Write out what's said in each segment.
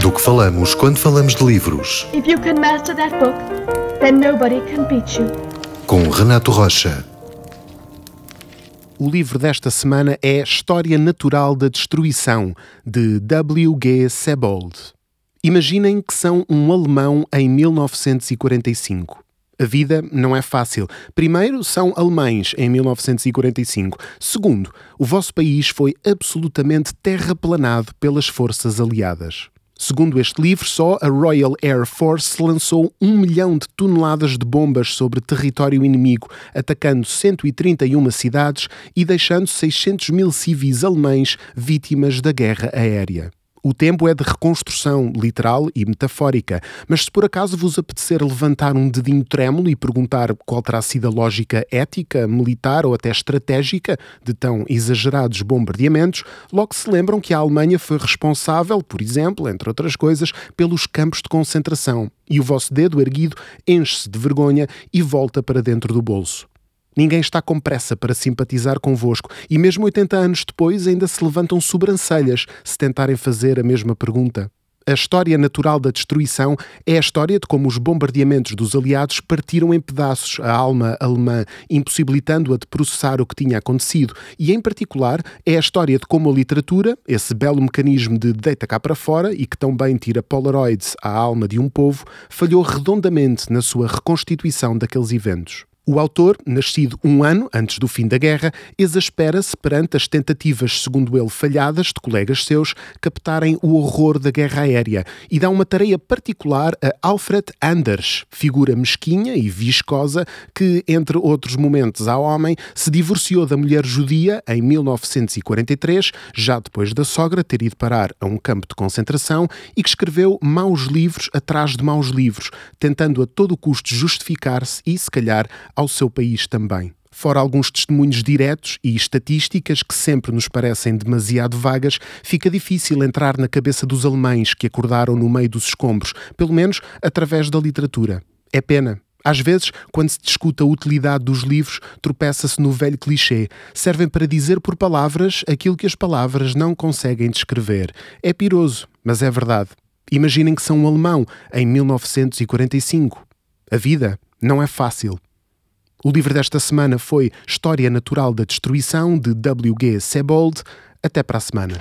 Do que falamos quando falamos de livros, If you can master that book, then nobody can beat you. com Renato Rocha. O livro desta semana é História Natural da Destruição, de W. G. Sebold. Imaginem que são um alemão em 1945. A vida não é fácil. Primeiro, são alemães em 1945. Segundo, o vosso país foi absolutamente terraplanado pelas forças aliadas. Segundo este livro, só a Royal Air Force lançou um milhão de toneladas de bombas sobre território inimigo, atacando 131 cidades e deixando 600 mil civis alemães vítimas da guerra aérea. O tempo é de reconstrução literal e metafórica, mas se por acaso vos apetecer levantar um dedinho trêmulo e perguntar qual terá sido a lógica ética, militar ou até estratégica de tão exagerados bombardeamentos, logo se lembram que a Alemanha foi responsável, por exemplo, entre outras coisas, pelos campos de concentração. E o vosso dedo erguido enche-se de vergonha e volta para dentro do bolso. Ninguém está com pressa para simpatizar convosco e, mesmo 80 anos depois, ainda se levantam sobrancelhas se tentarem fazer a mesma pergunta. A história natural da destruição é a história de como os bombardeamentos dos aliados partiram em pedaços a alma alemã, impossibilitando-a de processar o que tinha acontecido, e, em particular, é a história de como a literatura, esse belo mecanismo de deita cá para fora e que tão bem tira polaroids à alma de um povo, falhou redondamente na sua reconstituição daqueles eventos. O autor, nascido um ano antes do fim da guerra, exaspera-se perante as tentativas, segundo ele falhadas, de colegas seus captarem o horror da guerra aérea e dá uma tarefa particular a Alfred Anders, figura mesquinha e viscosa que, entre outros momentos ao homem, se divorciou da mulher judia em 1943, já depois da sogra ter ido parar a um campo de concentração e que escreveu maus livros atrás de maus livros, tentando a todo custo justificar-se e, se calhar, ao seu país também. Fora alguns testemunhos diretos e estatísticas que sempre nos parecem demasiado vagas, fica difícil entrar na cabeça dos alemães que acordaram no meio dos escombros, pelo menos através da literatura. É pena. Às vezes, quando se discute a utilidade dos livros, tropeça-se no velho clichê. Servem para dizer por palavras aquilo que as palavras não conseguem descrever. É piroso, mas é verdade. Imaginem que são um alemão em 1945. A vida não é fácil. O livro desta semana foi História Natural da Destruição, de W. G. Sebold. Até para a semana.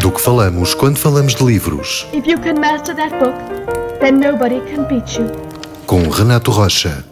Do que falamos quando falamos de livros, If you can master that book, then nobody can beat you. com Renato Rocha.